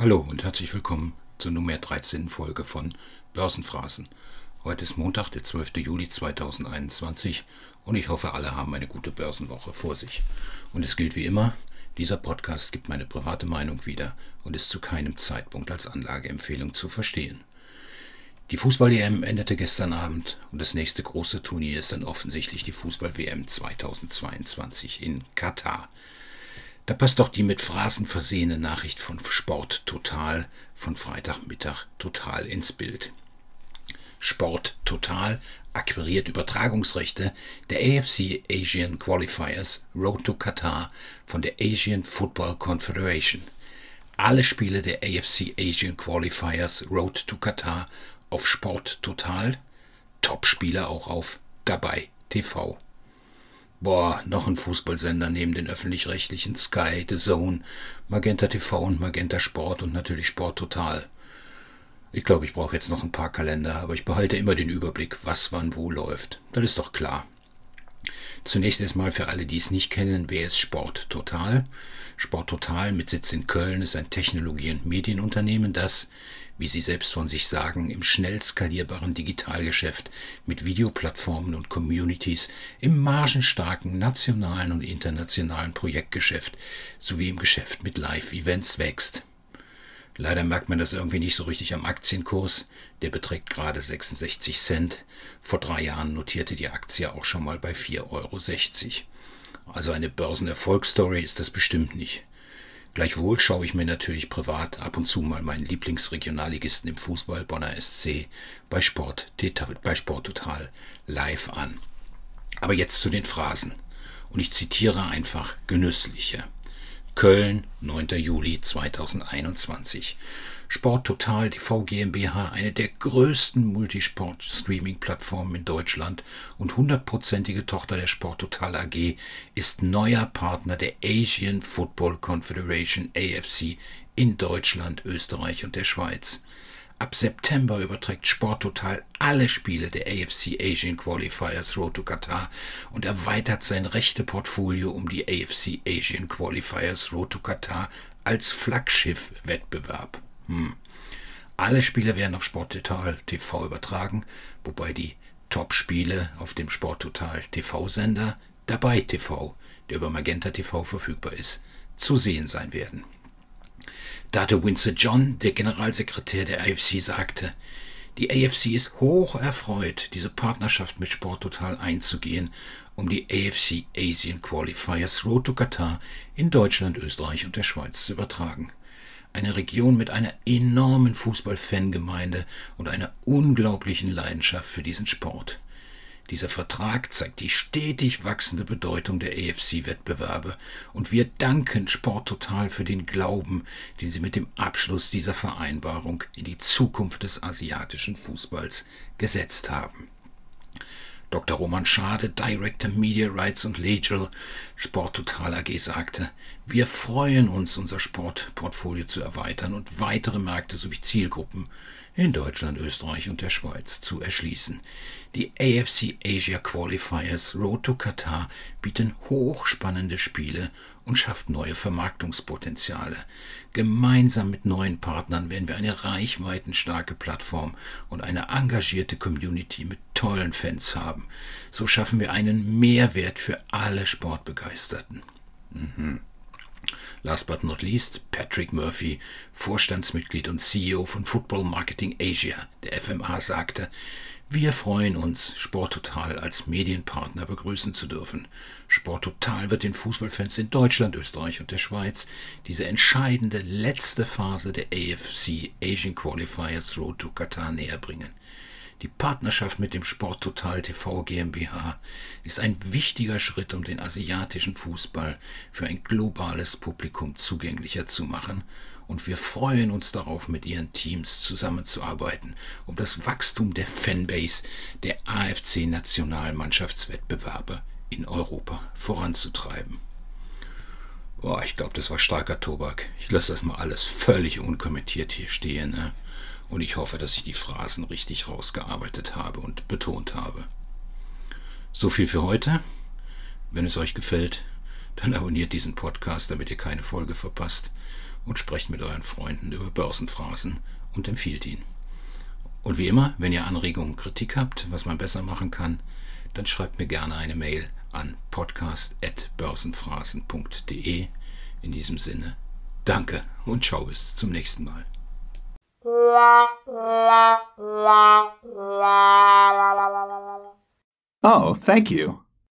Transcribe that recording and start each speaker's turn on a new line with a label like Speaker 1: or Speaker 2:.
Speaker 1: Hallo und herzlich willkommen zur Nummer 13 Folge von Börsenphrasen. Heute ist Montag, der 12. Juli 2021 und ich hoffe, alle haben eine gute Börsenwoche vor sich. Und es gilt wie immer, dieser Podcast gibt meine private Meinung wieder und ist zu keinem Zeitpunkt als Anlageempfehlung zu verstehen. Die Fußball-EM endete gestern Abend und das nächste große Turnier ist dann offensichtlich die Fußball-WM 2022 in Katar. Da passt doch die mit Phrasen versehene Nachricht von Sport Total von Freitagmittag total ins Bild. Sport Total akquiriert Übertragungsrechte der AFC Asian Qualifiers Road to Qatar von der Asian Football Confederation. Alle Spiele der AFC Asian Qualifiers Road to Qatar auf Sport Total, Top-Spieler auch auf Dabei TV. Boah, noch ein Fußballsender neben den öffentlich-rechtlichen Sky, The Zone, Magenta TV und Magenta Sport und natürlich Sport Total. Ich glaube, ich brauche jetzt noch ein paar Kalender, aber ich behalte immer den Überblick, was wann wo läuft. Das ist doch klar. Zunächst erstmal für alle, die es nicht kennen, wer ist Sport Total? Sport Total mit Sitz in Köln ist ein Technologie- und Medienunternehmen, das, wie sie selbst von sich sagen, im schnell skalierbaren Digitalgeschäft mit Videoplattformen und Communities im margenstarken nationalen und internationalen Projektgeschäft sowie im Geschäft mit Live-Events wächst. Leider merkt man das irgendwie nicht so richtig am Aktienkurs. Der beträgt gerade 66 Cent. Vor drei Jahren notierte die Aktie auch schon mal bei 4,60 Euro. Also eine Börsenerfolgsstory ist das bestimmt nicht. Gleichwohl schaue ich mir natürlich privat ab und zu mal meinen Lieblingsregionalligisten im Fußball Bonner SC bei Sport, bei Sport Total live an. Aber jetzt zu den Phrasen. Und ich zitiere einfach genüssliche. Köln, 9. Juli 2021. Sport Total TV GmbH, eine der größten Multisport-Streaming-Plattformen in Deutschland und hundertprozentige Tochter der Sport Total AG, ist neuer Partner der Asian Football Confederation AFC in Deutschland, Österreich und der Schweiz. Ab September überträgt Sport Total alle Spiele der AFC Asian Qualifiers Road to Qatar und erweitert sein Rechteportfolio um die AFC Asian Qualifiers Road to Qatar als Flaggschiff-Wettbewerb. Hm. Alle Spiele werden auf Sport Total TV übertragen, wobei die Top-Spiele auf dem Sport Total TV-Sender Dabei TV, der über Magenta TV verfügbar ist, zu sehen sein werden. Date Windsor John, der Generalsekretär der AFC, sagte, die AFC ist hoch erfreut, diese Partnerschaft mit Sport Total einzugehen, um die AFC Asian Qualifiers Road to Qatar in Deutschland, Österreich und der Schweiz zu übertragen. Eine Region mit einer enormen Fußballfangemeinde und einer unglaublichen Leidenschaft für diesen Sport. Dieser Vertrag zeigt die stetig wachsende Bedeutung der AFC-Wettbewerbe und wir danken Sport Total für den Glauben, den sie mit dem Abschluss dieser Vereinbarung in die Zukunft des asiatischen Fußballs gesetzt haben. Dr. Roman Schade, Director Media Rights und Legal Sport Total AG sagte, wir freuen uns, unser Sportportfolio zu erweitern und weitere Märkte sowie Zielgruppen in Deutschland, Österreich und der Schweiz zu erschließen. Die AFC Asia Qualifiers Road to Qatar bieten hochspannende Spiele und schafft neue Vermarktungspotenziale. Gemeinsam mit neuen Partnern werden wir eine reichweitenstarke Plattform und eine engagierte Community mit tollen Fans haben. So schaffen wir einen Mehrwert für alle Sportbegeisterten. Mhm. Last but not least, Patrick Murphy, Vorstandsmitglied und CEO von Football Marketing Asia, der FMA, sagte, wir freuen uns, Sporttotal als Medienpartner begrüßen zu dürfen. Sporttotal wird den Fußballfans in Deutschland, Österreich und der Schweiz diese entscheidende letzte Phase der AFC Asian Qualifiers Road to Qatar näher bringen. Die Partnerschaft mit dem Sport Total TV GmbH ist ein wichtiger Schritt, um den asiatischen Fußball für ein globales Publikum zugänglicher zu machen, und wir freuen uns darauf, mit ihren Teams zusammenzuarbeiten, um das Wachstum der Fanbase der AFC Nationalmannschaftswettbewerbe in Europa voranzutreiben. Boah, ich glaube, das war starker Tobak. Ich lasse das mal alles völlig unkommentiert hier stehen. Ne? und ich hoffe, dass ich die Phrasen richtig rausgearbeitet habe und betont habe. So viel für heute. Wenn es euch gefällt, dann abonniert diesen Podcast, damit ihr keine Folge verpasst. Und sprecht mit euren Freunden über Börsenphrasen und empfiehlt ihn. Und wie immer, wenn ihr Anregungen, Kritik habt, was man besser machen kann, dann schreibt mir gerne eine Mail an podcast.börsenphrasen.de. In diesem Sinne, danke und ciao bis zum nächsten Mal.
Speaker 2: Oh, thank you.